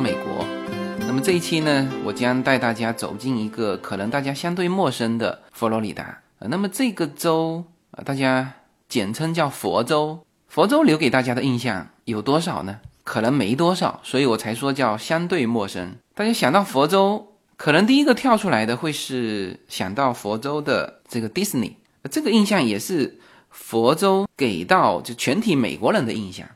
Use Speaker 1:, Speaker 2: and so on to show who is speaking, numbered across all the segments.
Speaker 1: 美国。那么这一期呢，我将带大家走进一个可能大家相对陌生的佛罗里达。呃，那么这个州啊，大家简称叫佛州。佛州留给大家的印象有多少呢？可能没多少，所以我才说叫相对陌生。大家想到佛州，可能第一个跳出来的会是想到佛州的这个迪士尼，这个印象也是佛州给到就全体美国人的印象。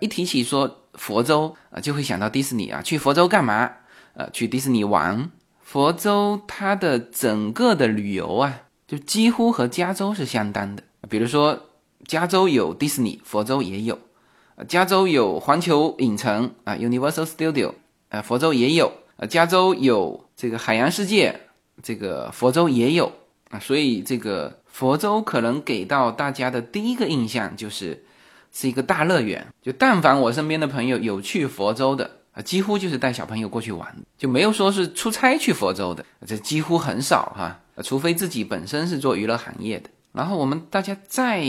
Speaker 1: 一提起说佛州啊，就会想到迪士尼啊，去佛州干嘛？呃，去迪士尼玩。佛州它的整个的旅游啊，就几乎和加州是相当的。比如说，加州有迪士尼，佛州也有。加州有环球影城啊，Universal Studio，呃，佛州也有。呃，加州有这个海洋世界，这个佛州也有啊。所以这个佛州可能给到大家的第一个印象就是是一个大乐园。就但凡我身边的朋友有去佛州的啊，几乎就是带小朋友过去玩，就没有说是出差去佛州的，这几乎很少哈。除非自己本身是做娱乐行业的。然后我们大家再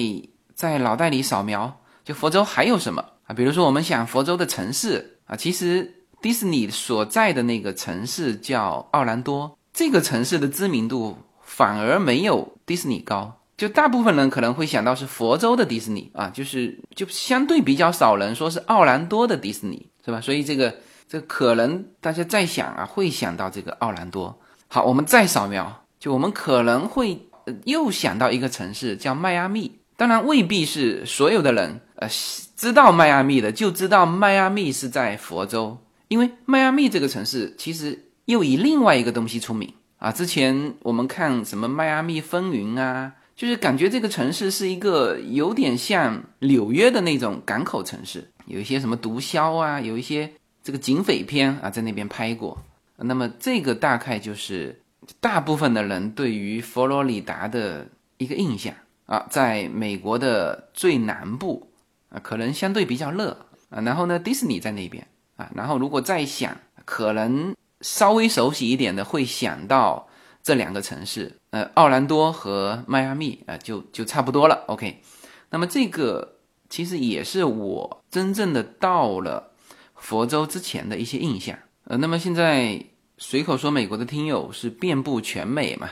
Speaker 1: 在脑袋里扫描。就佛州还有什么啊？比如说，我们想佛州的城市啊，其实迪士尼所在的那个城市叫奥兰多，这个城市的知名度反而没有迪士尼高。就大部分人可能会想到是佛州的迪士尼啊，就是就相对比较少人说是奥兰多的迪士尼，是吧？所以这个这可能大家在想啊，会想到这个奥兰多。好，我们再扫描，就我们可能会又想到一个城市叫迈阿密。当然未必是所有的人，呃，知道迈阿密的就知道迈阿密是在佛州，因为迈阿密这个城市其实又以另外一个东西出名啊。之前我们看什么迈阿密风云啊，就是感觉这个城市是一个有点像纽约的那种港口城市，有一些什么毒枭啊，有一些这个警匪片啊在那边拍过。那么这个大概就是大部分的人对于佛罗里达的一个印象。啊，在美国的最南部啊，可能相对比较热啊。然后呢，迪士尼在那边啊。然后如果再想，可能稍微熟悉一点的会想到这两个城市，呃，奥兰多和迈阿密啊，就就差不多了。OK，那么这个其实也是我真正的到了佛州之前的一些印象。呃，那么现在随口说，美国的听友是遍布全美嘛？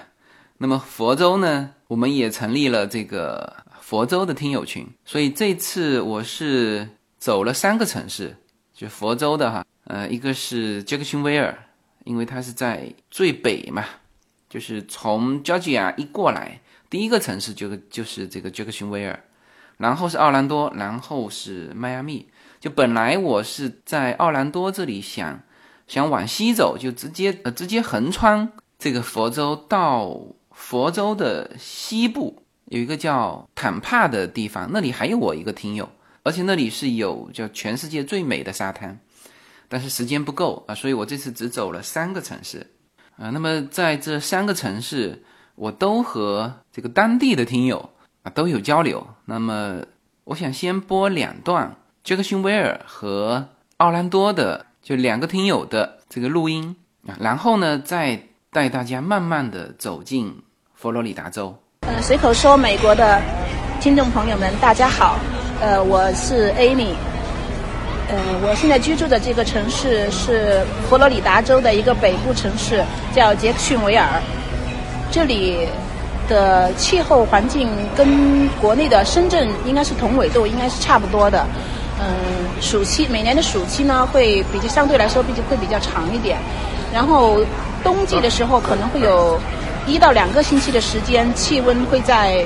Speaker 1: 那么佛州呢，我们也成立了这个佛州的听友群，所以这次我是走了三个城市，就佛州的哈，呃，一个是杰克逊维尔，因为它是在最北嘛，就是从 Georgia 一过来，第一个城市就就是这个杰克逊维尔，然后是奥兰多，然后是迈阿密。就本来我是在奥兰多这里想想往西走，就直接呃直接横穿这个佛州到。佛州的西部有一个叫坦帕的地方，那里还有我一个听友，而且那里是有叫全世界最美的沙滩，但是时间不够啊，所以我这次只走了三个城市啊。那么在这三个城市，我都和这个当地的听友啊都有交流。那么我想先播两段杰克逊威尔和奥兰多的就两个听友的这个录音啊，然后呢再带大家慢慢的走进。佛罗里达州，
Speaker 2: 呃，随口说，美国的听众朋友们，大家好，呃，我是 Amy，呃，我现在居住的这个城市是佛罗里达州的一个北部城市，叫杰克逊维尔。这里的气候环境跟国内的深圳应该是同纬度，应该是差不多的。嗯，暑期每年的暑期呢，会比较相对来说比较会比较长一点，然后冬季的时候可能会有。一到两个星期的时间，气温会在，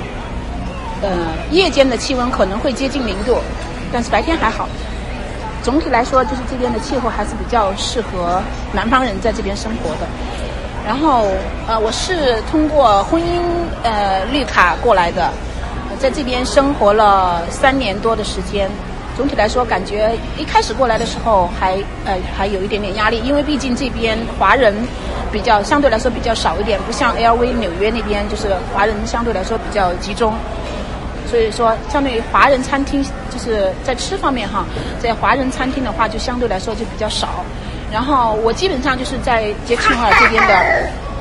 Speaker 2: 呃，夜间的气温可能会接近零度，但是白天还好。总体来说，就是这边的气候还是比较适合南方人在这边生活的。然后，呃，我是通过婚姻呃绿卡过来的，在这边生活了三年多的时间。总体来说，感觉一开始过来的时候还呃还有一点点压力，因为毕竟这边华人比较相对来说比较少一点，不像 L V 纽约那边就是华人相对来说比较集中，所以说相对于华人餐厅就是在吃方面哈，在华人餐厅的话就相对来说就比较少。然后我基本上就是在杰克逊尔这边的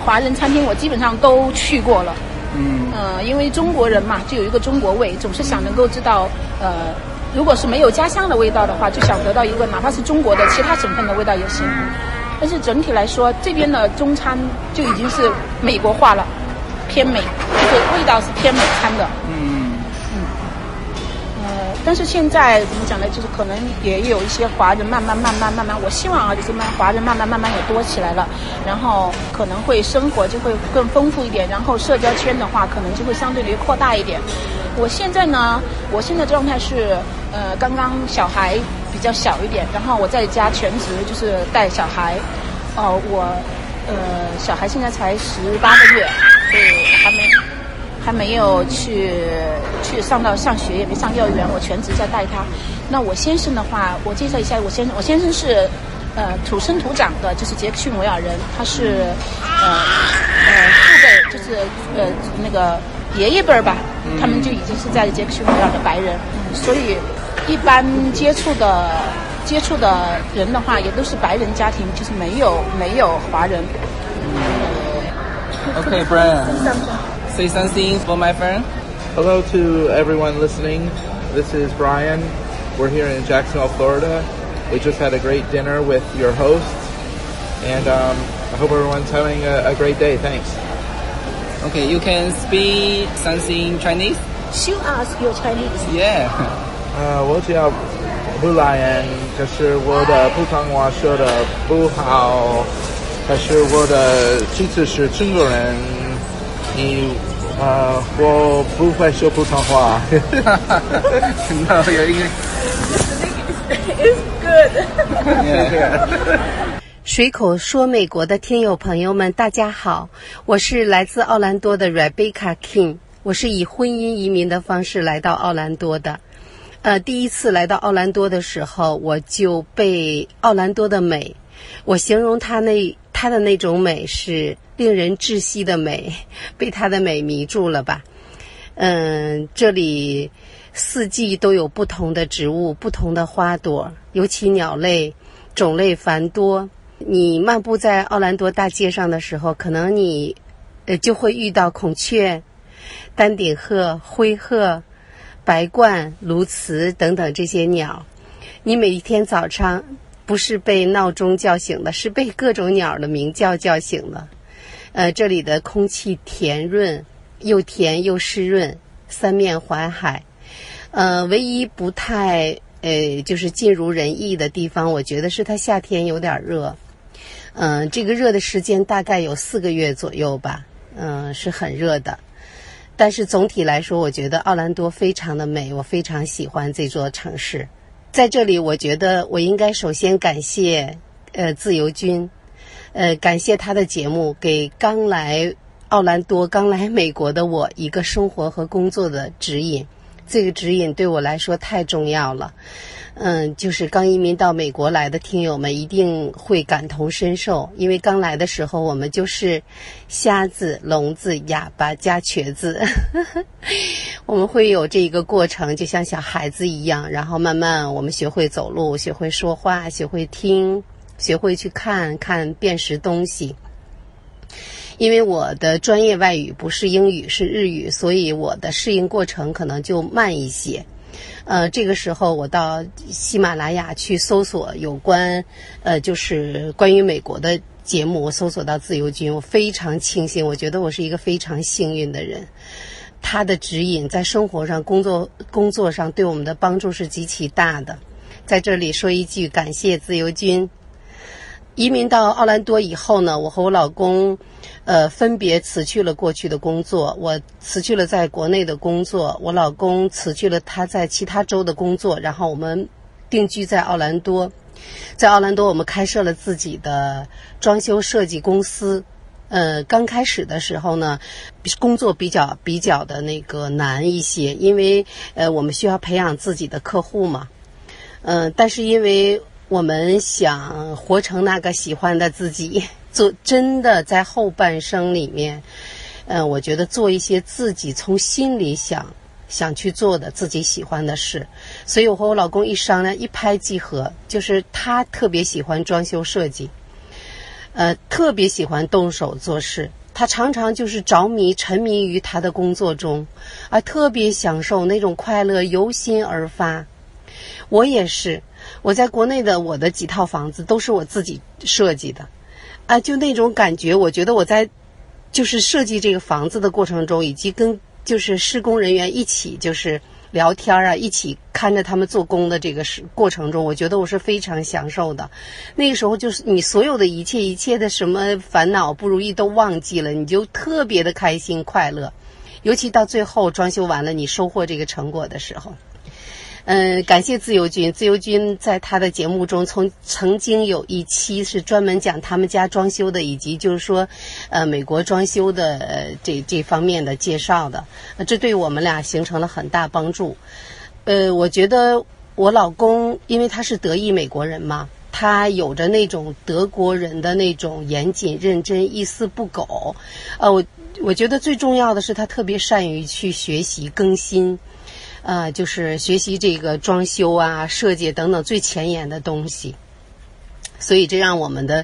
Speaker 2: 华人餐厅，我基本上都去过了。嗯。呃，因为中国人嘛，就有一个中国味，总是想能够知道呃。如果是没有家乡的味道的话，就想得到一个哪怕是中国的其他省份的味道也行。但是整体来说，这边的中餐就已经是美国化了，偏美，就是味道是偏美餐的。但是现在怎么讲呢？就是可能也有一些华人慢慢慢慢慢慢，我希望啊，就是慢华人慢慢慢慢也多起来了，然后可能会生活就会更丰富一点，然后社交圈的话，可能就会相对于扩大一点。我现在呢，我现在状态是，呃，刚刚小孩比较小一点，然后我在家全职就是带小孩，哦、我，呃，小孩现在才十八个月，对，还没。还没有去去上到上学，也没上幼儿园，我全职在带他。那我先生的话，我介绍一下我先生，我先生是呃土生土长的，就是杰克逊维尔人，他是呃呃父辈就是呃那个爷爷辈儿吧，他们就已经是在杰克逊维尔的白人，所以一般接触的接触的人的话，也都是白人家庭，就是没有没有华人。
Speaker 1: ，OK Brian say something for my friend
Speaker 3: Hello to everyone listening. This is Brian. We're here in Jacksonville, Florida. We just had a great dinner with your host, and um, I hope everyone's having a, a great day. Thanks.
Speaker 1: OK you can speak something Chinese
Speaker 2: Show us your Chinese.
Speaker 1: yeah
Speaker 3: 呃，我叫布莱恩，可是我的普通话说的不好，可是我的妻子是中国人，你 呃，我不会说普通话。
Speaker 1: no you're English
Speaker 2: It's good.
Speaker 1: yeah
Speaker 4: 水口说美国的听友朋友们，大家好，我是来自奥兰多的 Rebecca King，我是以婚姻移民的方式来到奥兰多的。呃，第一次来到奥兰多的时候，我就被奥兰多的美，我形容它那它的那种美是令人窒息的美，被它的美迷住了吧。嗯，这里四季都有不同的植物、不同的花朵，尤其鸟类种类繁多。你漫步在奥兰多大街上的时候，可能你呃就会遇到孔雀、丹顶鹤、灰鹤、白鹳、鸬鹚等等这些鸟。你每一天早上不是被闹钟叫醒的，是被各种鸟的鸣叫叫醒的。呃，这里的空气甜润，又甜又湿润，三面环海。呃，唯一不太呃就是尽如人意的地方，我觉得是它夏天有点热。嗯、这个热的时间大概有四个月左右吧，嗯、是很热的。但是总体来说，我觉得奥兰多非常的美，我非常喜欢这座城市。在这里，我觉得我应该首先感谢呃自由军，呃感谢他的节目，给刚来奥兰多、刚来美国的我一个生活和工作的指引。这个指引对我来说太重要了。嗯，就是刚移民到美国来的听友们一定会感同身受，因为刚来的时候我们就是瞎子、聋子、哑巴加瘸子，我们会有这一个过程，就像小孩子一样，然后慢慢我们学会走路，学会说话，学会听，学会去看看辨识东西。因为我的专业外语不是英语，是日语，所以我的适应过程可能就慢一些。呃，这个时候我到喜马拉雅去搜索有关，呃，就是关于美国的节目，我搜索到自由军，我非常庆幸，我觉得我是一个非常幸运的人。他的指引在生活上、工作工作上对我们的帮助是极其大的。在这里说一句感谢自由军。移民到奥兰多以后呢，我和我老公，呃，分别辞去了过去的工作。我辞去了在国内的工作，我老公辞去了他在其他州的工作，然后我们定居在奥兰多。在奥兰多，我们开设了自己的装修设计公司。呃，刚开始的时候呢，工作比较比较的那个难一些，因为呃，我们需要培养自己的客户嘛。嗯、但是因为我们想活成那个喜欢的自己，做真的在后半生里面，嗯、我觉得做一些自己从心里想想去做的自己喜欢的事。所以我和我老公一商量，一拍即合，就是他特别喜欢装修设计，呃，特别喜欢动手做事。他常常就是着迷、沉迷于他的工作中，啊，特别享受那种快乐由心而发。我也是，我在国内的我的几套房子都是我自己设计的，啊，就那种感觉，我觉得我在就是设计这个房子的过程中，以及跟就是施工人员一起就是聊天啊，一起看着他们做工的这个是过程中，我觉得我是非常享受的。那个时候就是你所有的一切一切的什么烦恼不如意都忘记了，你就特别的开心快乐。尤其到最后装修完了，你收获这个成果的时候，嗯，感谢自由军。自由军在他的节目中，从曾经有一期是专门讲他们家装修的，以及就是说，呃，美国装修的呃这这方面的介绍的，这对我们俩形成了很大帮助。呃，我觉得我老公，因为他是德裔美国人嘛，他有着那种德国人的那种严谨认真、一丝不苟。呃，我。我觉得最重要的是，他特别善于去学习更新，呃，就是学习这个装修啊、设计等等最前沿的东西。所以这让我们的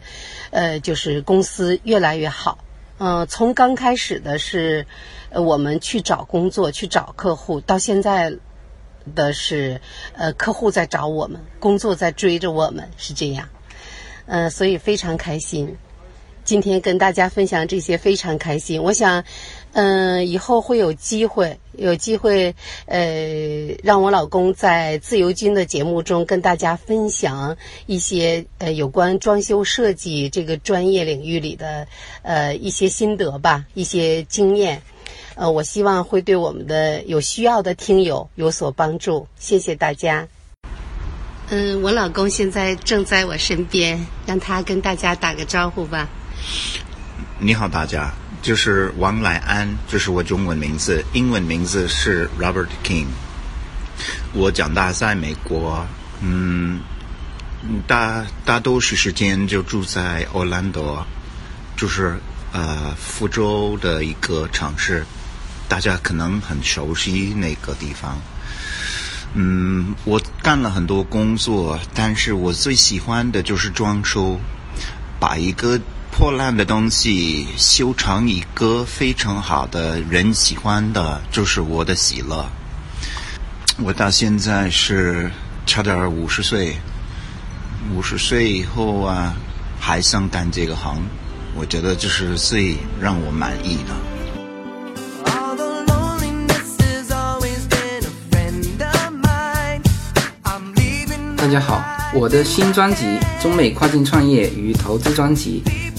Speaker 4: 呃，就是公司越来越好。嗯，从刚开始的是呃，我们去找工作、去找客户，到现在的是呃，客户在找我们，工作在追着我们，是这样。嗯，所以非常开心。今天跟大家分享这些非常开心，我想，嗯，以后会有机会，有机会，呃，让我老公在自由军的节目中跟大家分享一些呃有关装修设计这个专业领域里的呃一些心得吧，一些经验，呃，我希望会对我们的有需要的听友有所帮助。谢谢大家。嗯，我老公现在正在我身边，让他跟大家打个招呼吧。
Speaker 5: 你好，大家，就是王来安，这是我中文名字，英文名字是 Robert King。我长大在美国，嗯，大大多数时间就住在 Orlando，就是呃，福州的一个城市，大家可能很熟悉那个地方。嗯，我干了很多工作，但是我最喜欢的就是装修，把一个。破烂的东西修成一个非常好的人喜欢的，就是我的喜乐。我到现在是差点五十岁，五十岁以后啊，还想干这个行，我觉得这是最让我满意的。
Speaker 1: 大家好，我的新专辑《中美跨境创业与投资专辑》。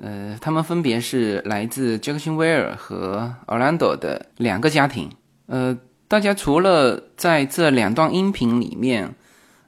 Speaker 1: 呃，他们分别是来自杰克逊威尔和奥兰多的两个家庭。呃，大家除了在这两段音频里面，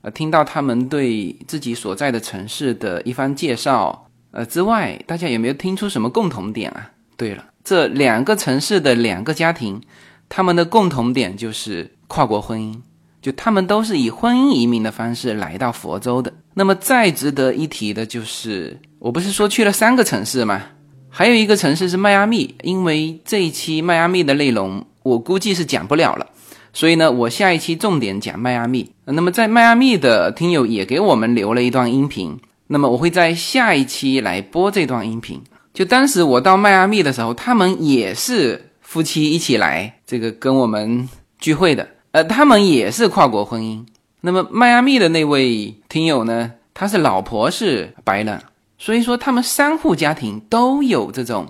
Speaker 1: 呃，听到他们对自己所在的城市的一番介绍，呃之外，大家有没有听出什么共同点啊？对了，这两个城市的两个家庭，他们的共同点就是跨国婚姻，就他们都是以婚姻移民的方式来到佛州的。那么再值得一提的就是。我不是说去了三个城市吗？还有一个城市是迈阿密，因为这一期迈阿密的内容我估计是讲不了了，所以呢，我下一期重点讲迈阿密。那么在迈阿密的听友也给我们留了一段音频，那么我会在下一期来播这段音频。就当时我到迈阿密的时候，他们也是夫妻一起来这个跟我们聚会的，呃，他们也是跨国婚姻。那么迈阿密的那位听友呢，他是老婆是白人。所以说，他们三户家庭都有这种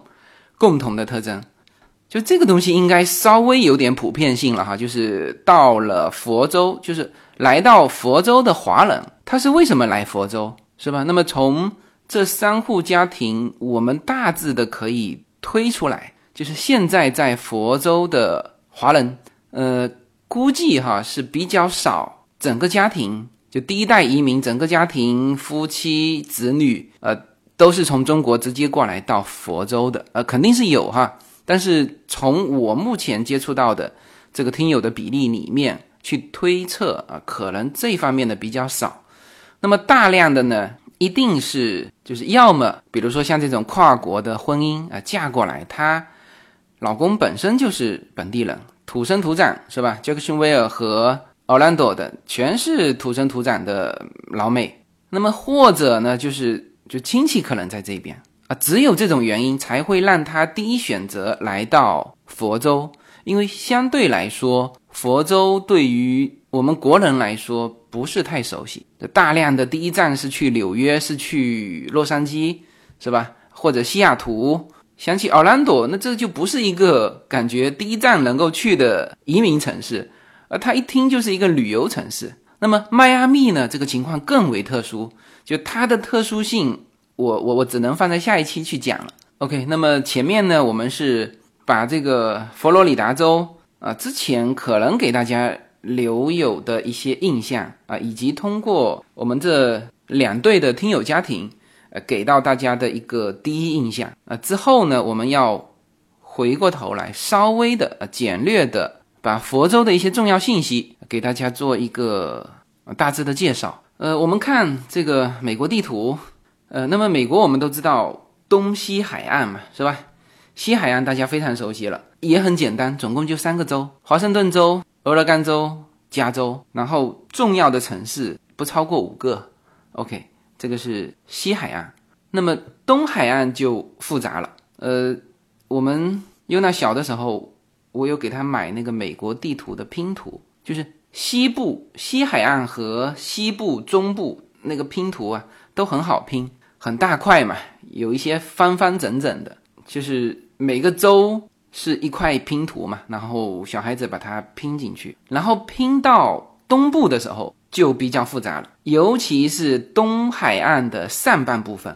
Speaker 1: 共同的特征，就这个东西应该稍微有点普遍性了哈。就是到了佛州，就是来到佛州的华人，他是为什么来佛州，是吧？那么从这三户家庭，我们大致的可以推出来，就是现在在佛州的华人，呃，估计哈是比较少，整个家庭就第一代移民，整个家庭夫妻子女，呃，都是从中国直接过来到佛州的，呃，肯定是有哈，但是从我目前接触到的这个听友的比例里面去推测啊，可能这方面的比较少，那么大量的呢？一定是就是要么，比如说像这种跨国的婚姻啊，嫁过来，她老公本身就是本地人，土生土长是吧？杰克逊威尔和奥兰多的全是土生土长的老美。那么或者呢，就是就亲戚可能在这边啊，只有这种原因才会让他第一选择来到佛州，因为相对来说，佛州对于我们国人来说。不是太熟悉，大量的第一站是去纽约，是去洛杉矶，是吧？或者西雅图，想起奥兰多，那这就不是一个感觉第一站能够去的移民城市，而他一听就是一个旅游城市。那么迈阿密呢？这个情况更为特殊，就它的特殊性，我我我只能放在下一期去讲了。OK，那么前面呢，我们是把这个佛罗里达州啊，之前可能给大家。留有的一些印象啊，以及通过我们这两对的听友家庭，呃，给到大家的一个第一印象啊。之后呢，我们要回过头来，稍微的呃简略的把佛州的一些重要信息给大家做一个大致的介绍。呃，我们看这个美国地图，呃，那么美国我们都知道东西海岸嘛，是吧？西海岸大家非常熟悉了，也很简单，总共就三个州：华盛顿州。俄勒冈州、加州，然后重要的城市不超过五个。OK，这个是西海岸。那么东海岸就复杂了。呃，我们优娜小的时候，我有给她买那个美国地图的拼图，就是西部西海岸和西部中部那个拼图啊，都很好拼，很大块嘛，有一些方方整整的，就是每个州。是一块拼图嘛，然后小孩子把它拼进去，然后拼到东部的时候就比较复杂了，尤其是东海岸的上半部分，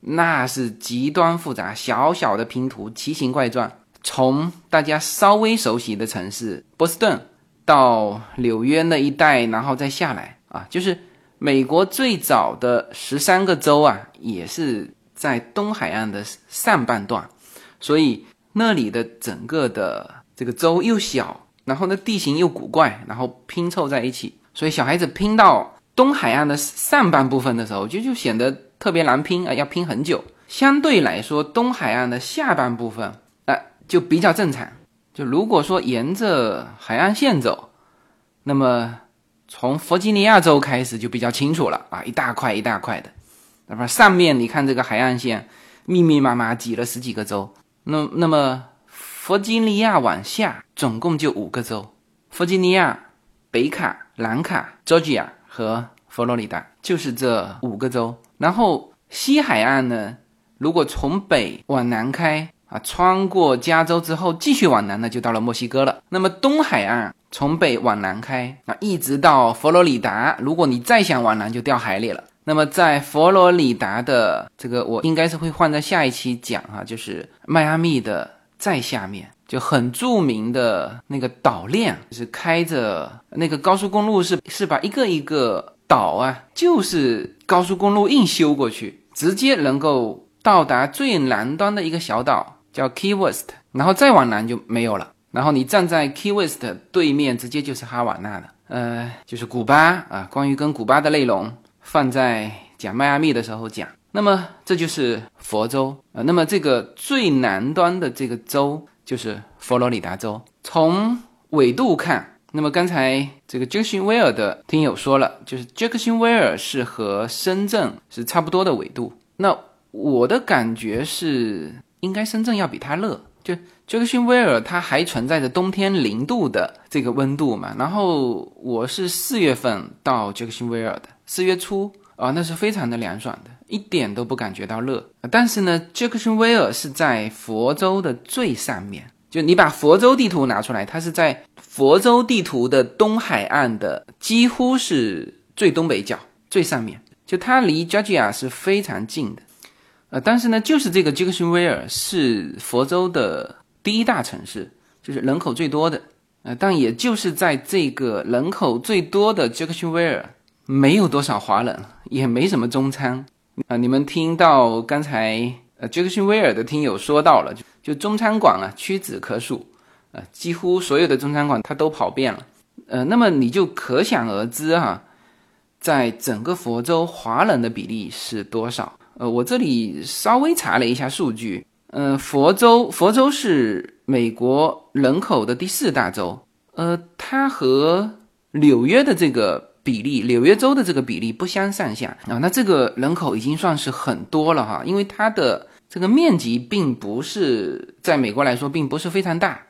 Speaker 1: 那是极端复杂，小小的拼图，奇形怪状。从大家稍微熟悉的城市波士顿到纽约那一带，然后再下来啊，就是美国最早的十三个州啊，也是在东海岸的上半段，所以。那里的整个的这个州又小，然后呢地形又古怪，然后拼凑在一起，所以小孩子拼到东海岸的上半部分的时候，就就显得特别难拼啊，要拼很久。相对来说，东海岸的下半部分啊就比较正常。就如果说沿着海岸线走，那么从弗吉尼亚州开始就比较清楚了啊，一大块一大块的。那么上面你看这个海岸线密密麻麻挤了十几个州。那那么，弗吉尼亚往下总共就五个州：弗吉尼亚、北卡、南卡、Georgia 和佛罗里达，就是这五个州。然后西海岸呢，如果从北往南开啊，穿过加州之后继续往南呢，就到了墨西哥了。那么东海岸从北往南开啊，一直到佛罗里达，如果你再想往南，就掉海里了。那么在佛罗里达的这个，我应该是会放在下一期讲哈，就是迈阿密的在下面，就很著名的那个岛链，就是开着那个高速公路，是是把一个一个岛啊，就是高速公路硬修过去，直接能够到达最南端的一个小岛，叫 Key West，然后再往南就没有了。然后你站在 Key West 对面，直接就是哈瓦那的，呃，就是古巴啊。关于跟古巴的内容。放在讲迈阿密的时候讲，那么这就是佛州啊。那么这个最南端的这个州就是佛罗里达州。从纬度看，那么刚才这个杰克逊威尔的听友说了，就是杰克逊威尔是和深圳是差不多的纬度。那我的感觉是，应该深圳要比它热。就杰克逊威尔它还存在着冬天零度的这个温度嘛。然后我是四月份到杰克逊威尔的。四月初啊，那是非常的凉爽的，一点都不感觉到热。但是呢，杰克逊维尔是在佛州的最上面，就你把佛州地图拿出来，它是在佛州地图的东海岸的几乎是最东北角最上面，就它离 Georgia 是非常近的。呃，但是呢，就是这个杰克逊维尔是佛州的。第一大城市，就是人口最多的。呃，但也就是在这个人口最多的杰克逊维尔，没有多少华人，也没什么中餐啊。你们听到刚才呃杰克逊威尔的听友说到了，就就中餐馆啊屈指可数，呃，几乎所有的中餐馆他都跑遍了。呃，那么你就可想而知哈，在整个佛州华人的比例是多少？呃，我这里稍微查了一下数据。呃，佛州，佛州是美国人口的第四大州。呃，它和纽约的这个比例，纽约州的这个比例不相上下啊。那这个人口已经算是很多了哈，因为它的这个面积并不是在美国来说并不是非常大。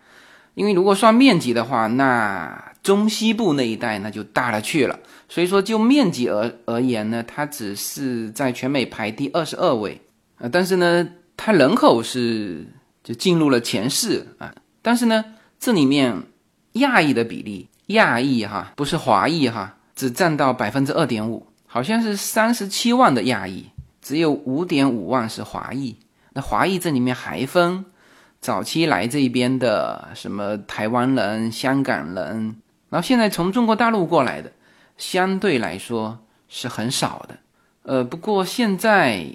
Speaker 1: 因为如果算面积的话，那中西部那一带那就大了去了。所以说，就面积而而言呢，它只是在全美排第二十二位啊。但是呢。它人口是就进入了前四啊，但是呢，这里面亚裔的比例，亚裔哈不是华裔哈，只占到百分之二点五，好像是三十七万的亚裔，只有五点五万是华裔。那华裔这里面还分早期来这边的什么台湾人、香港人，然后现在从中国大陆过来的，相对来说是很少的。呃，不过现在。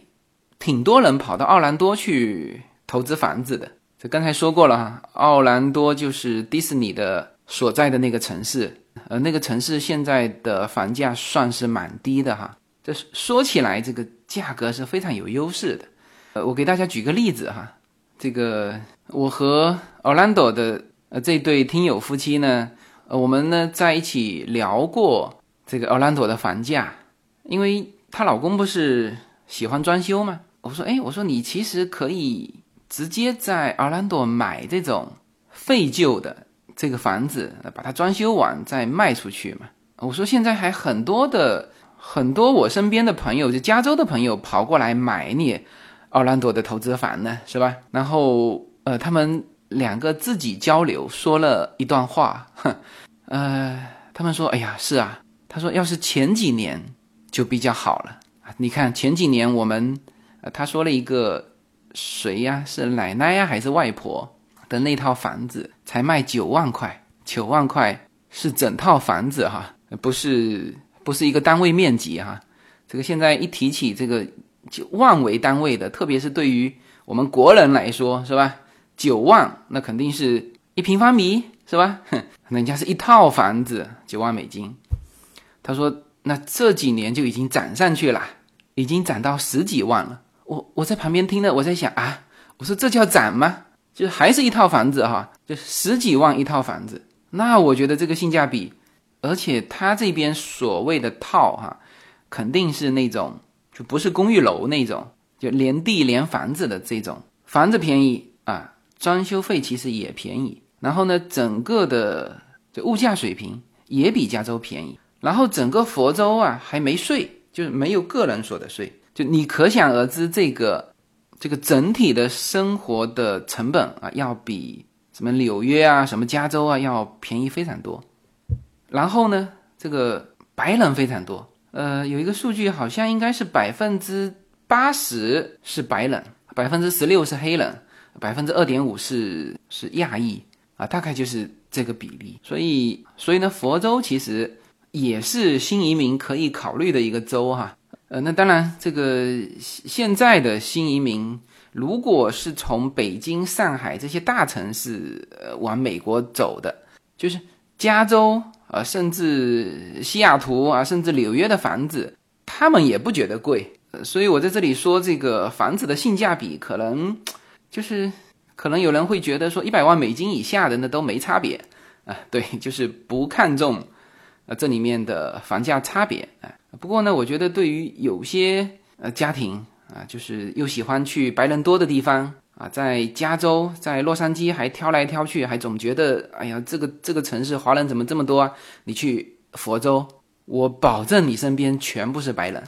Speaker 1: 挺多人跑到奥兰多去投资房子的，这刚才说过了哈。奥兰多就是迪士尼的所在的那个城市，呃，那个城市现在的房价算是蛮低的哈。这说起来，这个价格是非常有优势的。呃，我给大家举个例子哈，这个我和奥兰多的呃这对听友夫妻呢，呃，我们呢在一起聊过这个奥兰多的房价，因为她老公不是喜欢装修吗？我说，哎，我说你其实可以直接在奥兰多买这种废旧的这个房子，把它装修完再卖出去嘛。我说现在还很多的很多我身边的朋友，就加州的朋友跑过来买你奥兰多的投资房呢，是吧？然后呃，他们两个自己交流说了一段话，哼，呃，他们说，哎呀，是啊，他说要是前几年就比较好了你看前几年我们。他说了一个谁呀？是奶奶呀，还是外婆的那套房子才卖九万块？九万块是整套房子哈，不是不是一个单位面积哈。这个现在一提起这个九万为单位的，特别是对于我们国人来说，是吧？九万那肯定是一平方米，是吧？哼，人家是一套房子，九万美金。他说，那这几年就已经涨上去了，已经涨到十几万了。我我在旁边听了，我在想啊，我说这叫涨吗？就还是一套房子哈，就十几万一套房子，那我觉得这个性价比，而且他这边所谓的套哈，肯定是那种就不是公寓楼那种，就连地连房子的这种房子便宜啊，装修费其实也便宜，然后呢，整个的就物价水平也比加州便宜，然后整个佛州啊还没税，就是没有个人所得税。就你可想而知，这个这个整体的生活的成本啊，要比什么纽约啊、什么加州啊要便宜非常多。然后呢，这个白人非常多，呃，有一个数据好像应该是百分之八十是白人，百分之十六是黑人，百分之二点五是是亚裔啊，大概就是这个比例。所以，所以呢，佛州其实也是新移民可以考虑的一个州哈。呃，那当然，这个现在的新移民，如果是从北京、上海这些大城市呃往美国走的，就是加州啊，甚至西雅图啊，甚至纽约的房子，他们也不觉得贵。所以我在这里说，这个房子的性价比，可能就是可能有人会觉得说，一百万美金以下的那都没差别啊，对，就是不看重呃这里面的房价差别啊。不过呢，我觉得对于有些呃家庭啊，就是又喜欢去白人多的地方啊，在加州，在洛杉矶还挑来挑去，还总觉得哎呀，这个这个城市华人怎么这么多啊？你去佛州，我保证你身边全部是白人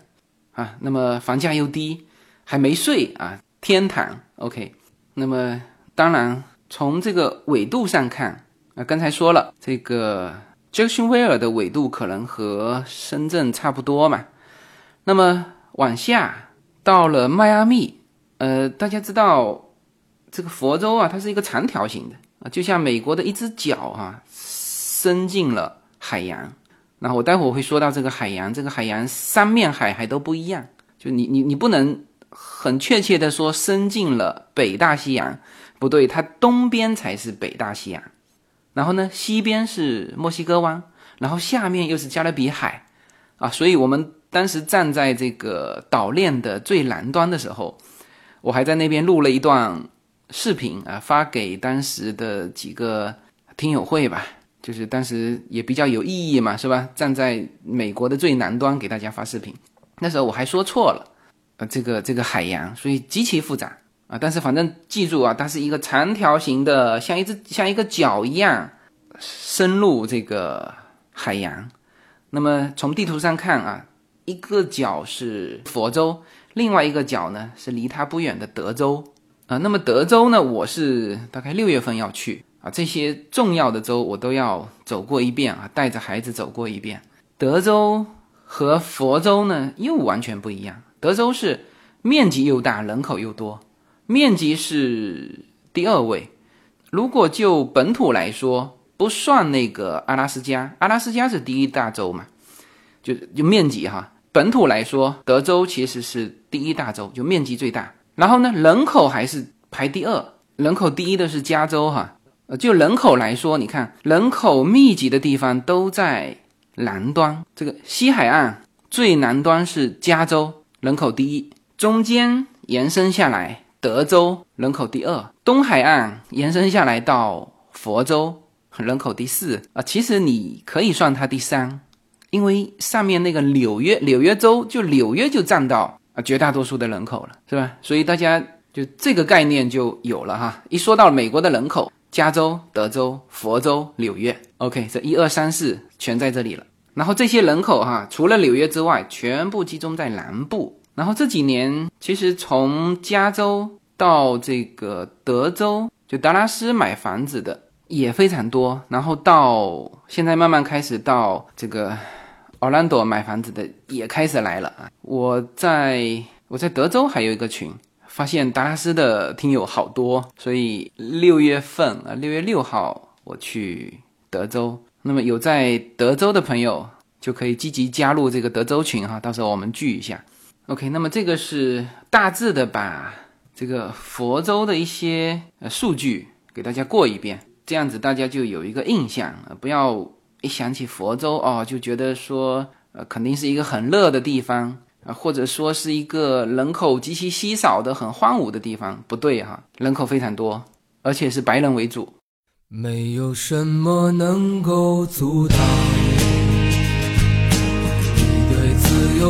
Speaker 1: 啊。那么房价又低，还没税啊，天堂。OK，那么当然从这个纬度上看啊，刚才说了这个。杰克逊威尔的纬度可能和深圳差不多嘛，那么往下到了迈阿密，呃，大家知道这个佛州啊，它是一个长条形的啊，就像美国的一只脚啊，伸进了海洋。然后我待会儿会说到这个海洋，这个海洋三面海还都不一样，就你你你不能很确切的说伸进了北大西洋，不对，它东边才是北大西洋，然后呢，西边是墨西哥湾，然后下面又是加勒比海，啊，所以我们当时站在这个岛链的最南端的时候，我还在那边录了一段视频啊，发给当时的几个听友会吧。就是当时也比较有意义嘛，是吧？站在美国的最南端给大家发视频，那时候我还说错了，呃，这个这个海洋，所以极其复杂啊。但是反正记住啊，它是一个长条形的，像一只像一个脚一样深入这个海洋。那么从地图上看啊，一个角是佛州，另外一个角呢是离它不远的德州啊。那么德州呢，我是大概六月份要去。啊，这些重要的州我都要走过一遍啊，带着孩子走过一遍。德州和佛州呢又完全不一样。德州是面积又大，人口又多，面积是第二位。如果就本土来说，不算那个阿拉斯加，阿拉斯加是第一大洲嘛，就就面积哈。本土来说，德州其实是第一大洲，就面积最大。然后呢，人口还是排第二，人口第一的是加州哈。呃，就人口来说，你看人口密集的地方都在南端，这个西海岸最南端是加州，人口第一；中间延伸下来，德州人口第二；东海岸延伸下来到佛州，人口第四。啊，其实你可以算它第三，因为上面那个纽约，纽约州就纽约就占到啊绝大多数的人口了，是吧？所以大家就这个概念就有了哈。一说到美国的人口。加州、德州、佛州、纽约，OK，这一二三四全在这里了。然后这些人口哈，除了纽约之外，全部集中在南部。然后这几年，其实从加州到这个德州，就达拉斯买房子的也非常多。然后到现在慢慢开始到这个奥兰多买房子的也开始来了啊。我在我在德州还有一个群。发现达拉斯的听友好多，所以六月份啊，六月六号我去德州。那么有在德州的朋友就可以积极加入这个德州群哈，到时候我们聚一下。OK，那么这个是大致的把这个佛州的一些呃数据给大家过一遍，这样子大家就有一个印象啊，不要一想起佛州哦就觉得说呃肯定是一个很热的地方。啊，或者说是一个人口极其稀少的、很荒芜的地方，不对哈，人口非常多，而且是白人为主。没有什么能够阻挡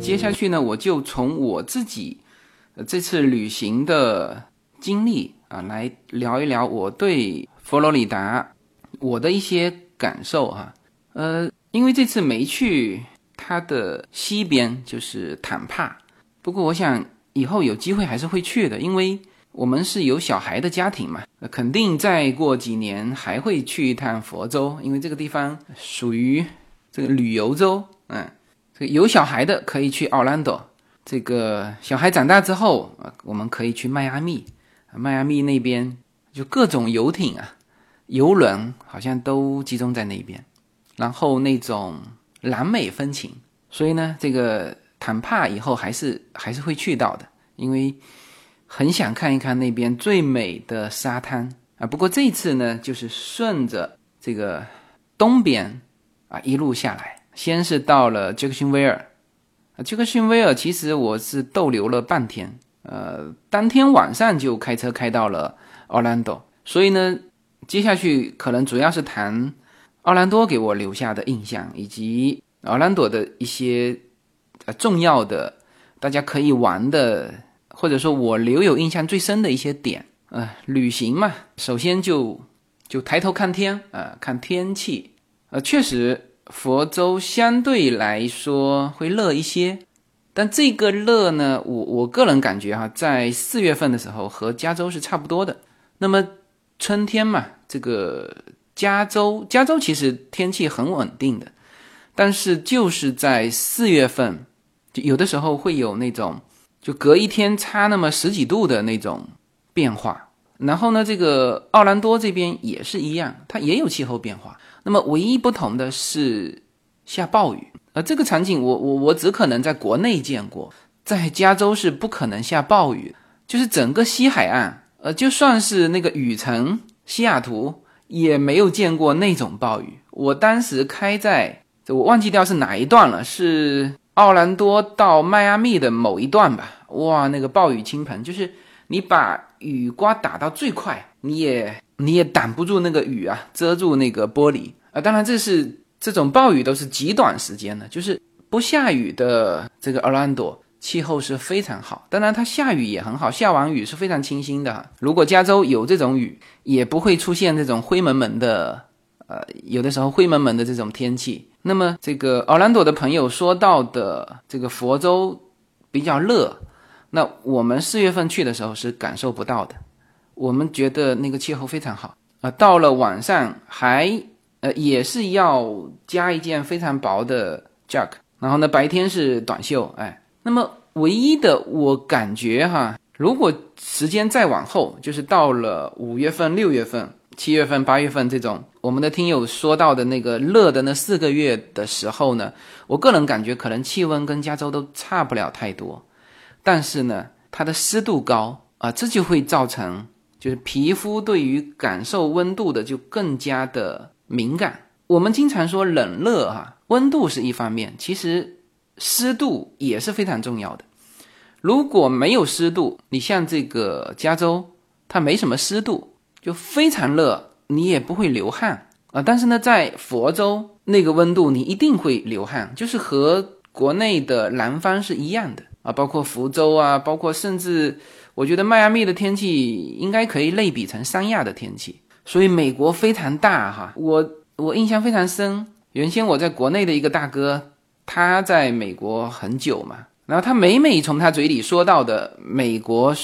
Speaker 1: 接下去呢，我就从我自己这次旅行的经历啊，来聊一聊我对佛罗里达我的一些感受哈。呃，因为这次没去它的西边，就是坦帕。不过我想以后有机会还是会去的，因为我们是有小孩的家庭嘛，肯定再过几年还会去一趟佛州，因为这个地方属于这个旅游州，嗯。有小孩的可以去奥兰多，这个小孩长大之后啊，我们可以去迈阿密，迈阿密那边就各种游艇啊、游轮好像都集中在那边，然后那种南美风情，所以呢，这个坦帕以后还是还是会去到的，因为很想看一看那边最美的沙滩。啊。不过这次呢，就是顺着这个东边啊一路下来，先是到了杰克逊威尔啊，杰克逊威尔其实我是逗留了半天，呃，当天晚上就开车开到了奥兰多，所以呢，接下去可能主要是谈奥兰多给我留下的印象，以及奥兰多的一些呃重要的。大家可以玩的，或者说我留有印象最深的一些点，呃，旅行嘛，首先就就抬头看天啊，看天气，呃，确实佛州相对来说会热一些，但这个热呢，我我个人感觉哈，在四月份的时候和加州是差不多的。那么春天嘛，这个加州加州其实天气很稳定的，但是就是在四月份。就有的时候会有那种，就隔一天差那么十几度的那种变化。然后呢，这个奥兰多这边也是一样，它也有气候变化。那么唯一不同的是下暴雨。呃，这个场景我我我只可能在国内见过，在加州是不可能下暴雨。就是整个西海岸，呃，就算是那个雨城西雅图也没有见过那种暴雨。我当时开在，我忘记掉是哪一段了，是。奥兰多到迈阿密的某一段吧，哇，那个暴雨倾盆，就是你把雨刮打到最快，你也你也挡不住那个雨啊，遮住那个玻璃啊。当然，这是这种暴雨都是极短时间的，就是不下雨的这个奥兰多气候是非常好。当然，它下雨也很好，下完雨是非常清新的。如果加州有这种雨，也不会出现这种灰蒙蒙的，呃，有的时候灰蒙蒙的这种天气。那么，这个奥兰多的朋友说到的这个佛州比较热，那我们四月份去的时候是感受不到的。我们觉得那个气候非常好啊，到了晚上还呃也是要加一件非常薄的 jack，然后呢白天是短袖，哎，那么唯一的我感觉哈，如果时间再往后，就是到了五月份、六月份。七月份、八月份这种，我们的听友说到的那个热的那四个月的时候呢，我个人感觉可能气温跟加州都差不了太多，但是呢，它的湿度高啊，这就会造成就是皮肤对于感受温度的就更加的敏感。我们经常说冷热哈，温度是一方面，其实湿度也是非常重要的。如果没有湿度，你像这个加州，它没什么湿度。就非常热，你也不会流汗啊。但是呢，在佛州那个温度，你一定会流汗，就是和国内的南方是一样的啊。包括福州啊，包括甚至我觉得迈阿密的天气应该可以类比成三亚的天气。所以美国非常大哈，我我印象非常深。原先我在国内的一个大哥，他在美国很久嘛，然后他每每从他嘴里说到的美国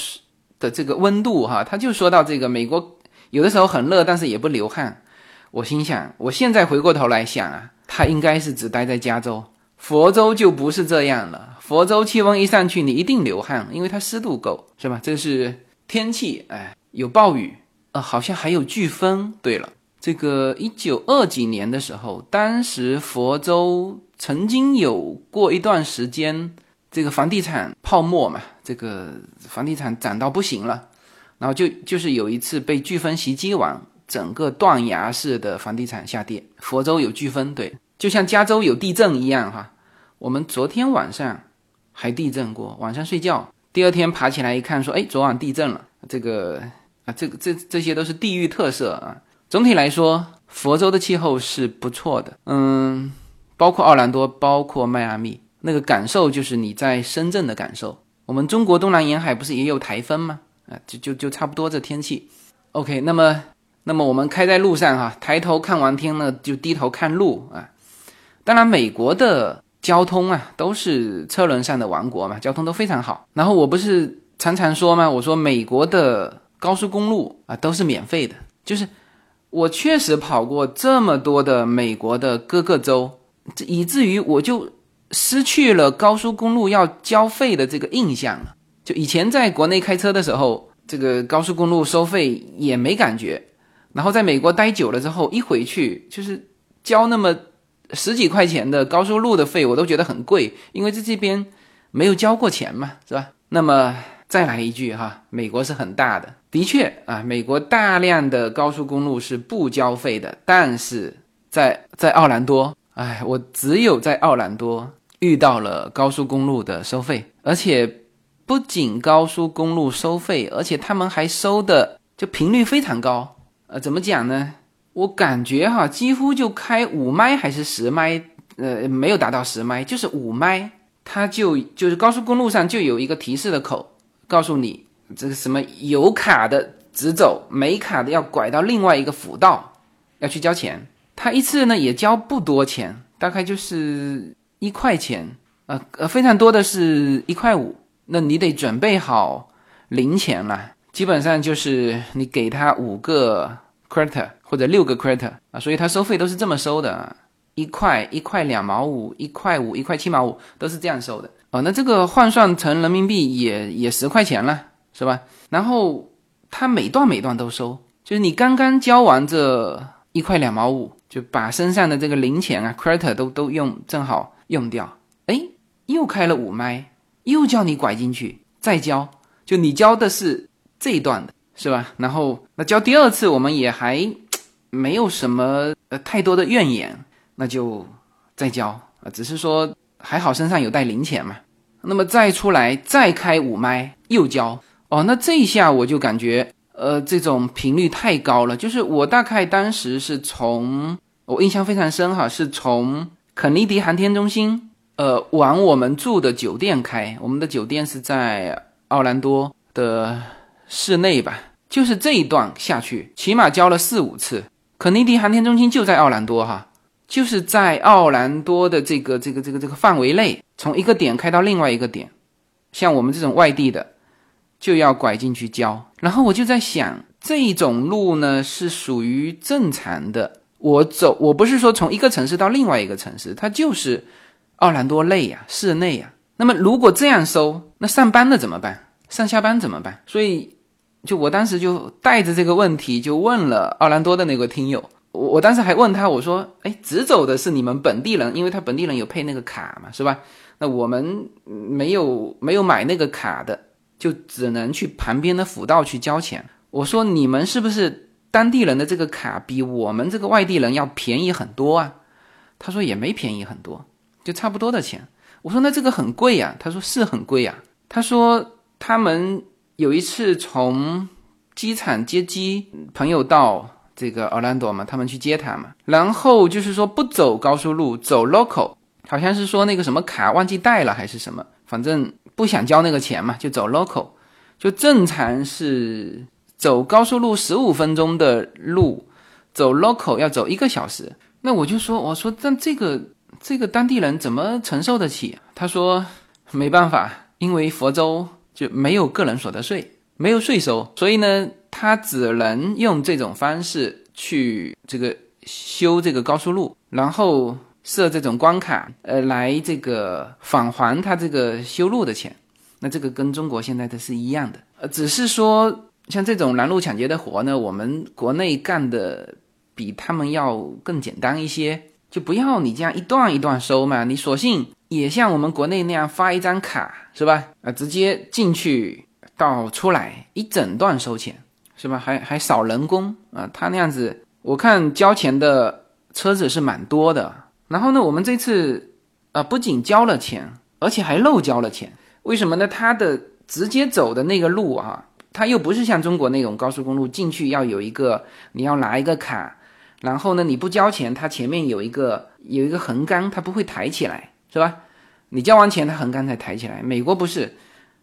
Speaker 1: 的这个温度哈，他就说到这个美国。有的时候很热，但是也不流汗。我心想，我现在回过头来想啊，他应该是只待在加州，佛州就不是这样了。佛州气温一上去，你一定流汗，因为它湿度够，是吧？这是天气，哎，有暴雨，呃，好像还有飓风。对了，这个一九二几年的时候，当时佛州曾经有过一段时间，这个房地产泡沫嘛，这个房地产涨到不行了。然后就就是有一次被飓风袭击完，整个断崖式的房地产下跌。佛州有飓风，对，就像加州有地震一样哈。我们昨天晚上还地震过，晚上睡觉，第二天爬起来一看，说，哎，昨晚地震了。这个啊，这个这这些都是地域特色啊。总体来说，佛州的气候是不错的，嗯，包括奥兰多，包括迈阿密，那个感受就是你在深圳的感受。我们中国东南沿海不是也有台风吗？啊，就就就差不多这天气，OK。那么，那么我们开在路上哈，抬头看完天呢，就低头看路啊。当然，美国的交通啊，都是车轮上的王国嘛，交通都非常好。然后我不是常常说吗？我说美国的高速公路啊，都是免费的。就是我确实跑过这么多的美国的各个州，以至于我就失去了高速公路要交费的这个印象了。就以前在国内开车的时候，这个高速公路收费也没感觉，然后在美国待久了之后，一回去就是交那么十几块钱的高速路的费，我都觉得很贵，因为在这边没有交过钱嘛，是吧？那么再来一句哈，美国是很大的，的确啊，美国大量的高速公路是不交费的，但是在在奥兰多，哎，我只有在奥兰多遇到了高速公路的收费，而且不仅高速公路收费，而且他们还收的就频率非常高，呃，怎么讲呢？我感觉哈，几乎就开五麦还是十麦，呃，没有达到十麦，就是五麦，它就就是高速公路上就有一个提示的口。告诉你，这个什么有卡的直走，没卡的要拐到另外一个辅道，要去交钱。他一次呢也交不多钱，大概就是一块钱，呃呃，非常多的是一块五。那你得准备好零钱了，基本上就是你给他五个 credit 或者六个 credit 啊，所以他收费都是这么收的，一块一块两毛五，一块五一块七毛五，都是这样收的。哦，那这个换算成人民币也也十块钱了，是吧？然后他每段每段都收，就是你刚刚交完这一块两毛五，就把身上的这个零钱啊，credit 都都用正好用掉，哎，又开了五麦，又叫你拐进去再交，就你交的是这一段的，是吧？然后那交第二次，我们也还没有什么呃太多的怨言，那就再交啊，只是说。还好身上有带零钱嘛，那么再出来再开五麦又交哦，那这一下我就感觉呃这种频率太高了，就是我大概当时是从我印象非常深哈，是从肯尼迪航天中心呃往我们住的酒店开，我们的酒店是在奥兰多的室内吧，就是这一段下去起码交了四五次，肯尼迪航天中心就在奥兰多哈。就是在奥兰多的这个这个这个这个范围内，从一个点开到另外一个点，像我们这种外地的，就要拐进去交。然后我就在想，这种路呢是属于正常的。我走，我不是说从一个城市到另外一个城市，它就是奥兰多内呀，市内呀。那么如果这样收，那上班的怎么办？上下班怎么办？所以，就我当时就带着这个问题，就问了奥兰多的那个听友。我我当时还问他，我说：“哎，直走的是你们本地人，因为他本地人有配那个卡嘛，是吧？那我们没有没有买那个卡的，就只能去旁边的辅道去交钱。我说你们是不是当地人的这个卡比我们这个外地人要便宜很多啊？”他说也没便宜很多，就差不多的钱。我说那这个很贵呀。他说是很贵呀。他说他们有一次从机场接机，朋友到。这个奥兰多嘛，他们去接他嘛，然后就是说不走高速路，走 local，好像是说那个什么卡忘记带了还是什么，反正不想交那个钱嘛，就走 local，就正常是走高速路十五分钟的路，走 local 要走一个小时。那我就说，我说但这个这个当地人怎么承受得起？他说没办法，因为佛州就没有个人所得税，没有税收，所以呢。他只能用这种方式去这个修这个高速路，然后设这种关卡，呃，来这个返还他这个修路的钱。那这个跟中国现在的是一样的，呃，只是说像这种拦路抢劫的活呢，我们国内干的比他们要更简单一些，就不要你这样一段一段收嘛，你索性也像我们国内那样发一张卡，是吧？啊，直接进去到出来一整段收钱。是吧？还还少人工啊！他那样子，我看交钱的车子是蛮多的。然后呢，我们这次啊，不仅交了钱，而且还漏交了钱。为什么呢？他的直接走的那个路啊，他又不是像中国那种高速公路进去要有一个，你要拿一个卡，然后呢，你不交钱，它前面有一个有一个横杆，它不会抬起来，是吧？你交完钱，它横杆才抬起来。美国不是，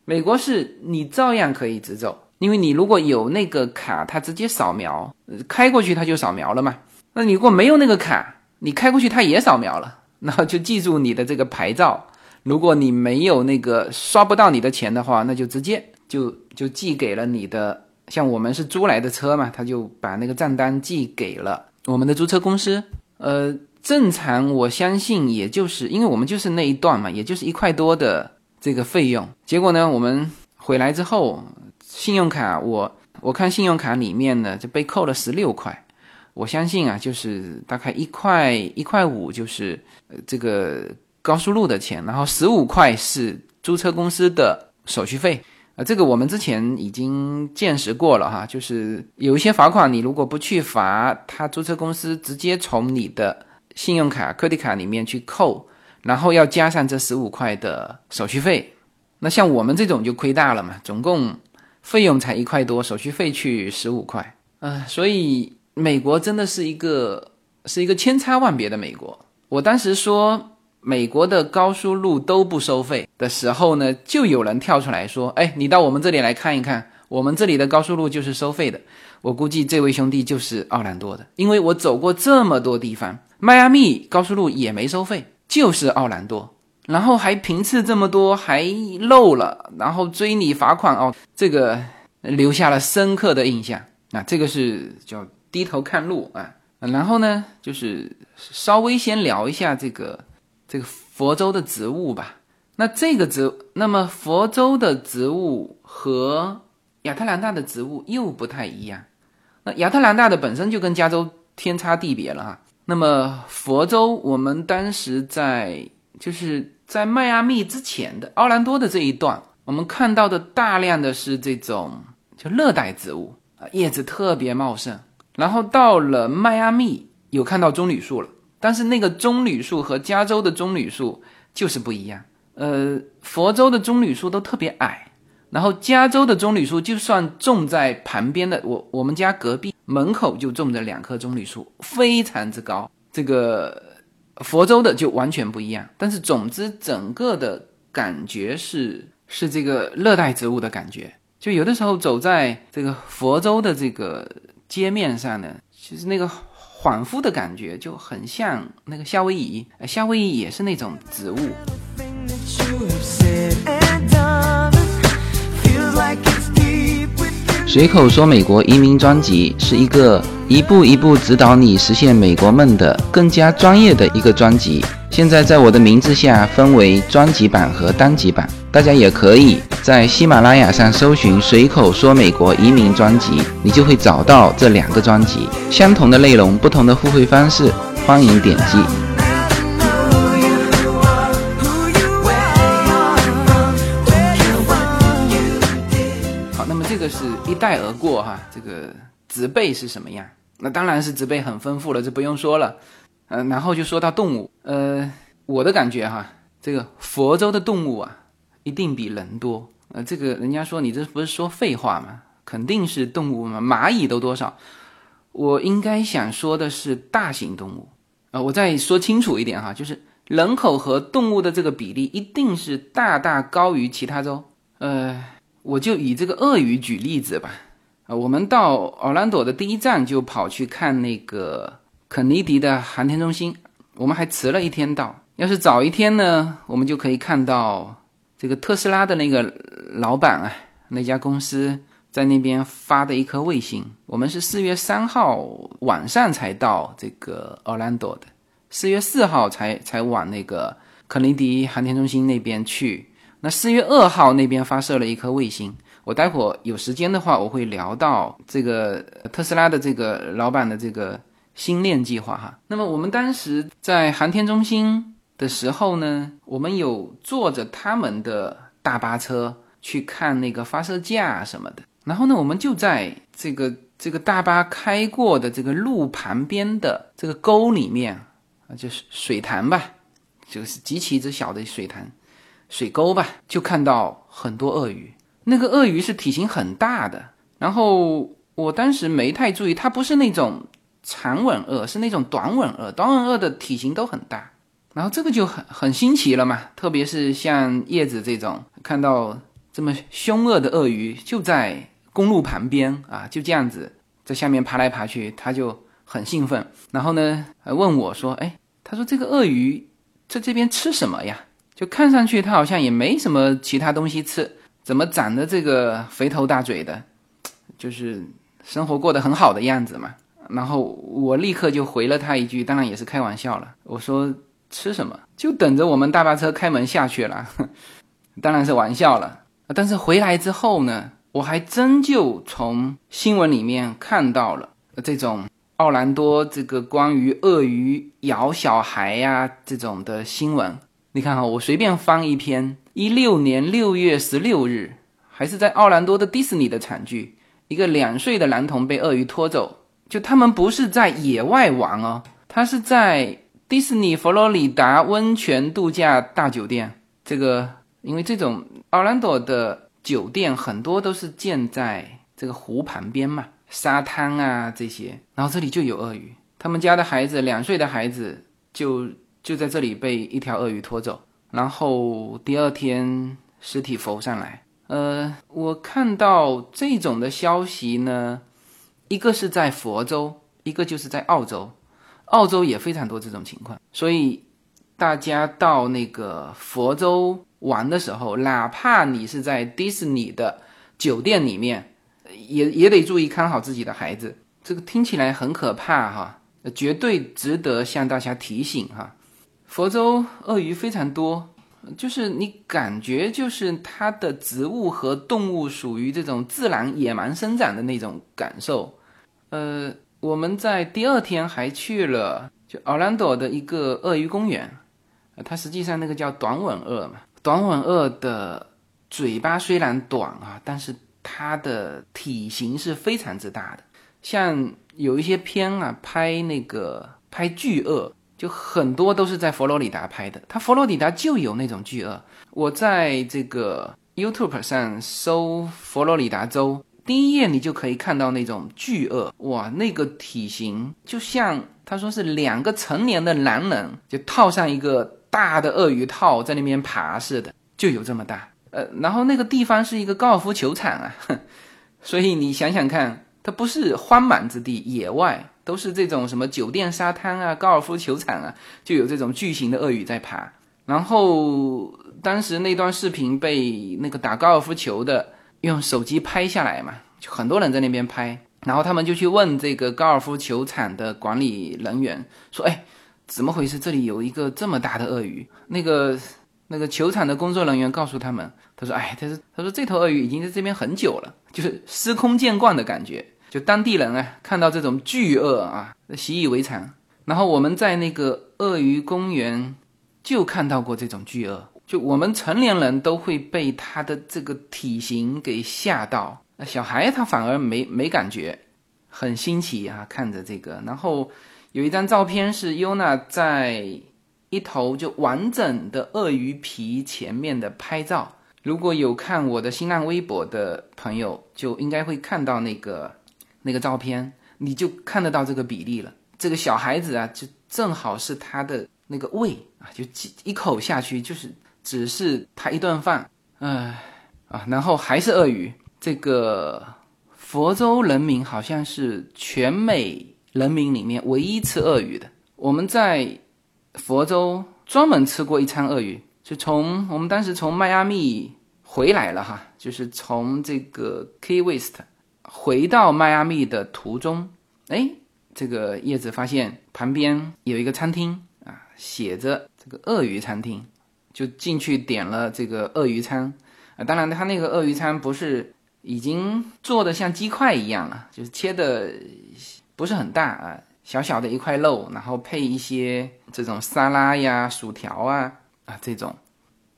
Speaker 1: 美国是你照样可以直走。因为你如果有那个卡，它直接扫描开过去，它就扫描了嘛。那你如果没有那个卡，你开过去它也扫描了，那就记住你的这个牌照。如果你没有那个刷不到你的钱的话，那就直接就就寄给了你的。像我们是租来的车嘛，他就把那个账单寄给了我们的租车公司。呃，正常我相信也就是因为我们就是那一段嘛，也就是一块多的这个费用。结果呢，我们回来之后。信用卡，我我看信用卡里面呢就被扣了十六块，我相信啊，就是大概一块一块五就是呃这个高速路的钱，然后十五块是租车公司的手续费，啊，这个我们之前已经见识过了哈，就是有一些罚款，你如果不去罚，他租车公司直接从你的信用卡、credit 卡里面去扣，然后要加上这十五块的手续费。那像我们这种就亏大了嘛，总共费用才一块多，手续费去十五块，啊，所以美国真的是一个是一个千差万别的美国。我当时说。美国的高速路都不收费的时候呢，就有人跳出来说：“哎，你到我们这里来看一看，我们这里的高速路就是收费的。”我估计这位兄弟就是奥兰多的，因为我走过这么多地方，迈阿密高速路也没收费，就是奥兰多，然后还频次这么多，还漏了，然后追你罚款哦，这个留下了深刻的印象。那这个是叫低头看路啊。然后呢，就是稍微先聊一下这个。这个佛州的植物吧，那这个植，那么佛州的植物和亚特兰大的植物又不太一样。那亚特兰大的本身就跟加州天差地别了哈。那么佛州，我们当时在就是在迈阿密之前的奥兰多的这一段，我们看到的大量的是这种就热带植物啊，叶子特别茂盛。然后到了迈阿密，有看到棕榈树了。但是那个棕榈树和加州的棕榈树就是不一样。呃，佛州的棕榈树都特别矮，然后加州的棕榈树就算种在旁边的，我我们家隔壁门口就种着两棵棕榈树，非常之高。这个佛州的就完全不一样。但是总之，整个的感觉是是这个热带植物的感觉。就有的时候走在这个佛州的这个街面上呢，其实那个。恍惚的感觉就很像那个夏威夷，夏威夷也是那种植物。随口说美国移民专辑是一个一步一步指导你实现美国梦的更加专业的一个专辑。现在在我的名字下分为专辑版和单集版，大家也可以在喜马拉雅上搜寻“随口说美国移民专辑”，你就会找到这两个专辑，相同的内容，不同的付费方式，欢迎点击。好，那么这个是一带而过哈，这个植被是什么样？那当然是植被很丰富了，这不用说了。嗯，然后就说到动物，呃，我的感觉哈，这个佛州的动物啊，一定比人多。呃，这个人家说你这不是说废话吗？肯定是动物嘛，蚂蚁都多少？我应该想说的是大型动物。啊，我再说清楚一点哈，就是人口和动物的这个比例一定是大大高于其他州。呃，我就以这个鳄鱼举例子吧。啊，我们到奥兰多的第一站就跑去看那个。肯尼迪的航天中心，我们还迟了一天到。要是早一天呢，我们就可以看到这个特斯拉的那个老板啊，那家公司在那边发的一颗卫星。我们是四月三号晚上才到这个奥兰多的，四月四号才才往那个肯尼迪航天中心那边去。那四月二号那边发射了一颗卫星。我待会儿有时间的话，我会聊到这个特斯拉的这个老板的这个。星链计划哈，那么我们当时在航天中心的时候呢，我们有坐着他们的大巴车去看那个发射架什么的。然后呢，我们就在这个这个大巴开过的这个路旁边的这个沟里面啊，就是水潭吧，就是极其之小的水潭、水沟吧，就看到很多鳄鱼。那个鳄鱼是体型很大的，然后我当时没太注意，它不是那种。长吻鳄是那种短吻鳄，短吻鳄的体型都很大，然后这个就很很新奇了嘛。特别是像叶子这种，看到这么凶恶的鳄鱼就在公路旁边啊，就这样子在下面爬来爬去，他就很兴奋。然后呢，还问我说：“哎，他说这个鳄鱼在这边吃什么呀？就看上去它好像也没什么其他东西吃，怎么长得这个肥头大嘴的，就是生活过得很好的样子嘛。”然后我立刻就回了他一句，当然也是开玩笑了。我说吃什么？就等着我们大巴车开门下去了。当然是玩笑了。但是回来之后呢，我还真就从新闻里面看到了这种奥兰多这个关于鳄鱼咬小孩呀这种的新闻。你看哈，我随便翻一篇，一六年六月十六日，还是在奥兰多的迪士尼的惨剧，一个两岁的男童被鳄鱼拖走。就他们不是在野外玩哦，他是在迪士尼佛罗里达温泉度假大酒店。这个因为这种奥兰多的酒店很多都是建在这个湖旁边嘛，沙滩啊这些，然后这里就有鳄鱼。他们家的孩子两岁的孩子就就在这里被一条鳄鱼拖走，然后第二天尸体浮上来。呃，我看到这种的消息呢，一个是在佛州，一个就是在澳洲，澳洲也非常多这种情况。所以大家到那个佛州玩的时候，哪怕你是在迪士尼的酒店里面，也也得注意看好自己的孩子。这个听起来很可怕哈，绝对值得向大家提醒哈。佛州鳄鱼非常多。就是你感觉就是它的植物和动物属于这种自然野蛮生长的那种感受。呃，我们在第二天还去了就奥兰多的一个鳄鱼公园，它实际上那个叫短吻鳄嘛。短吻鳄的嘴巴虽然短啊，但是它的体型是非常之大的。像有一些片啊，拍那个拍巨鳄。就很多都是在佛罗里达拍的，它佛罗里达就有那种巨鳄。我在这个 YouTube 上搜佛罗里达州，第一页你就可以看到那种巨鳄，哇，那个体型就像他说是两个成年的男人就套上一个大的鳄鱼套在那边爬似的，就有这么大。呃，然后那个地方是一个高尔夫球场啊，所以你想想看，它不是荒蛮之地，野外。都是这种什么酒店沙滩啊、高尔夫球场啊，就有这种巨型的鳄鱼在爬。然后当时那段视频被那个打高尔夫球的用手机拍下来嘛，就很多人在那边拍。然后他们就去问这个高尔夫球场的管理人员说：“哎，怎么回事？这里有一个这么大的鳄鱼？”那个那个球场的工作人员告诉他们：“他说，哎，他说他说这头鳄鱼已经在这边很久了，就是司空见惯的感觉。”就当地人啊，看到这种巨鳄啊，习以为常。然后我们在那个鳄鱼公园就看到过这种巨鳄，就我们成年人都会被它的这个体型给吓到，那小孩他反而没没感觉，很新奇啊，看着这个。然后有一张照片是优娜在一头就完整的鳄鱼皮前面的拍照。如果有看我的新浪微博的朋友，就应该会看到那个。那个照片，你就看得到这个比例了。这个小孩子啊，就正好是他的那个胃啊，就一口下去，就是只是他一顿饭，唉啊，然后还是鳄鱼。这个佛州人民好像是全美人民里面唯一吃鳄鱼的。我们在佛州专门吃过一餐鳄鱼，就从我们当时从迈阿密回来了哈，就是从这个 Key West。回到迈阿密的途中，哎，这个叶子发现旁边有一个餐厅啊，写着这个鳄鱼餐厅，就进去点了这个鳄鱼餐啊。当然，他那个鳄鱼餐不是已经做的像鸡块一样了，就是切的不是很大啊，小小的一块肉，然后配一些这种沙拉呀、薯条啊啊这种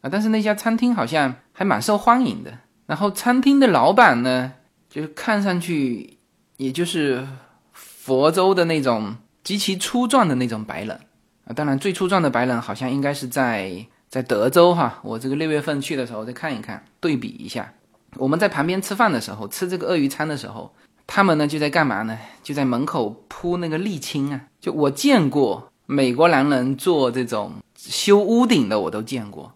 Speaker 1: 啊。但是那家餐厅好像还蛮受欢迎的。然后餐厅的老板呢？就是看上去，也就是佛州的那种极其粗壮的那种白人啊。当然，最粗壮的白人好像应该是在在德州哈。我这个六月份去的时候再看一看，对比一下。我们在旁边吃饭的时候，吃这个鳄鱼餐的时候，他们呢就在干嘛呢？就在门口铺那个沥青啊。就我见过美国男人做这种修屋顶的，我都见过，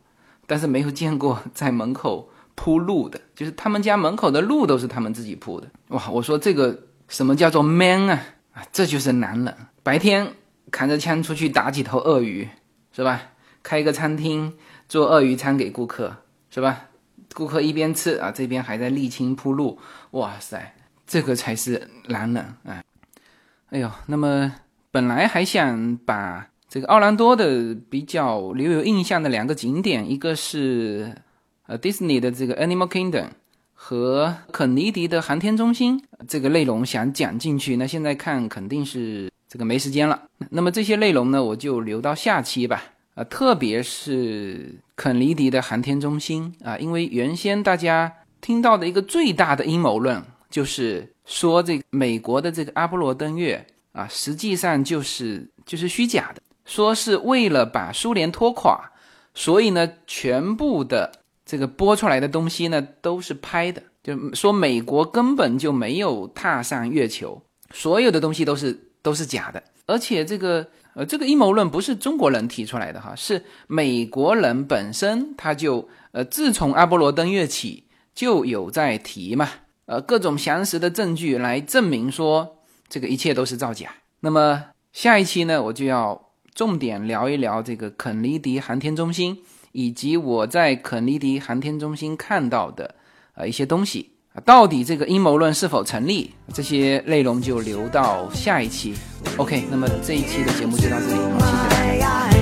Speaker 1: 但是没有见过在门口。铺路的，就是他们家门口的路都是他们自己铺的。哇，我说这个什么叫做 man 啊？啊，这就是男人。白天扛着枪出去打几头鳄鱼，是吧？开一个餐厅做鳄鱼餐给顾客，是吧？顾客一边吃啊，这边还在沥青铺路。哇塞，这个才是男人啊！哎呦，那么本来还想把这个奥兰多的比较留有印象的两个景点，一个是。呃，迪士尼的这个 Animal Kingdom 和肯尼迪的航天中心这个内容想讲进去，那现在看肯定是这个没时间了。那么这些内容呢，我就留到下期吧。啊，特别是肯尼迪的航天中心啊，因为原先大家听听到的一个最大的阴谋论，就是说这美国的这个阿波罗登月啊，实际上就是就是虚假的，说是为了把苏联拖垮，所以呢，全部的这个播出来的东西呢都是拍的，就说美国根本就没有踏上月球，所有的东西都是都是假的，而且这个。呃，这个阴谋论不是中国人提出来的哈，是美国人本身他就呃，自从阿波罗登月起就有在提嘛，呃，各种详实的证据来证明说这个一切都是造假。那么下一期呢，我就要重点聊一聊这个肯尼迪航天中心以及我在肯尼迪航天中心看到的呃一些东西啊。到底这个阴谋论是否成立？这些内容就留到下一期。OK，那么这一期的节目就到这里，谢谢大家。